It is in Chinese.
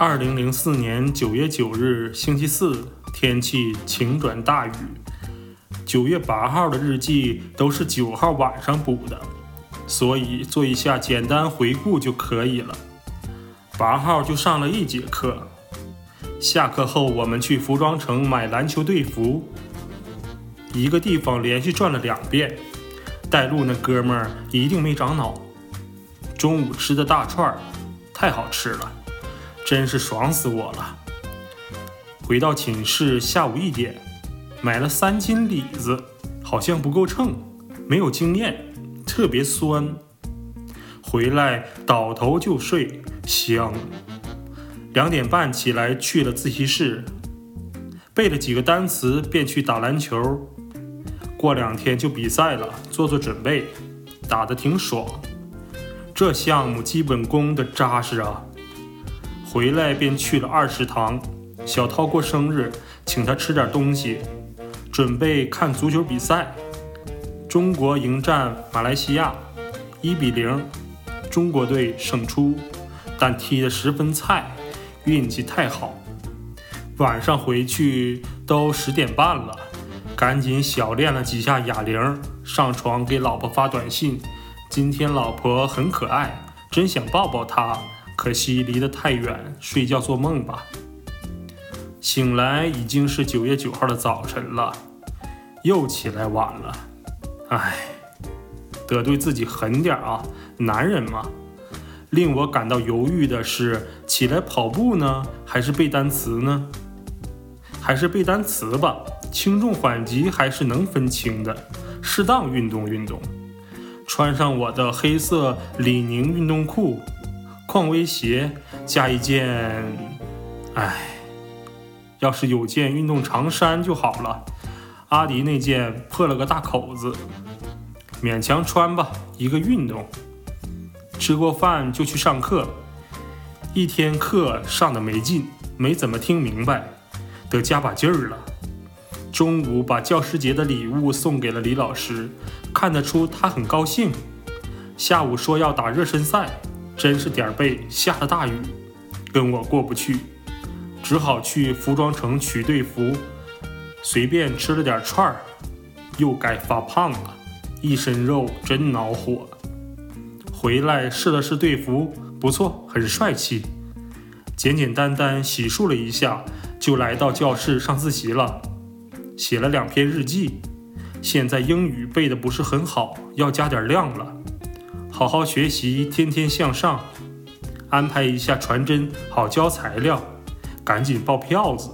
二零零四年九月九日，星期四，天气晴转大雨。九月八号的日记都是九号晚上补的，所以做一下简单回顾就可以了。八号就上了一节课，下课后我们去服装城买篮球队服，一个地方连续转了两遍，带路那哥们儿一定没长脑。中午吃的大串儿太好吃了。真是爽死我了！回到寝室，下午一点，买了三斤李子，好像不够称，没有经验，特别酸。回来倒头就睡，香。两点半起来去了自习室，背了几个单词，便去打篮球。过两天就比赛了，做做准备，打得挺爽。这项目基本功的扎实啊！回来便去了二食堂，小涛过生日，请他吃点东西，准备看足球比赛。中国迎战马来西亚，一比零，中国队胜出，但踢得十分菜，运气太好。晚上回去都十点半了，赶紧小练了几下哑铃，上床给老婆发短信：今天老婆很可爱，真想抱抱她。可惜离得太远，睡觉做梦吧。醒来已经是九月九号的早晨了，又起来晚了。唉，得对自己狠点啊，男人嘛。令我感到犹豫的是，起来跑步呢，还是背单词呢？还是背单词吧，轻重缓急还是能分清的，适当运动运动。穿上我的黑色李宁运动裤。匡威鞋加一件，唉，要是有件运动长衫就好了。阿迪那件破了个大口子，勉强穿吧。一个运动。吃过饭就去上课，一天课上的没劲，没怎么听明白，得加把劲儿了。中午把教师节的礼物送给了李老师，看得出他很高兴。下午说要打热身赛。真是点儿背，下了大雨，跟我过不去，只好去服装城取队服，随便吃了点串儿，又该发胖了，一身肉真恼火。回来试了试队服，不错，很帅气。简简单单洗漱了一下，就来到教室上自习了，写了两篇日记。现在英语背的不是很好，要加点量了。好好学习，天天向上。安排一下传真，好交材料。赶紧报票子。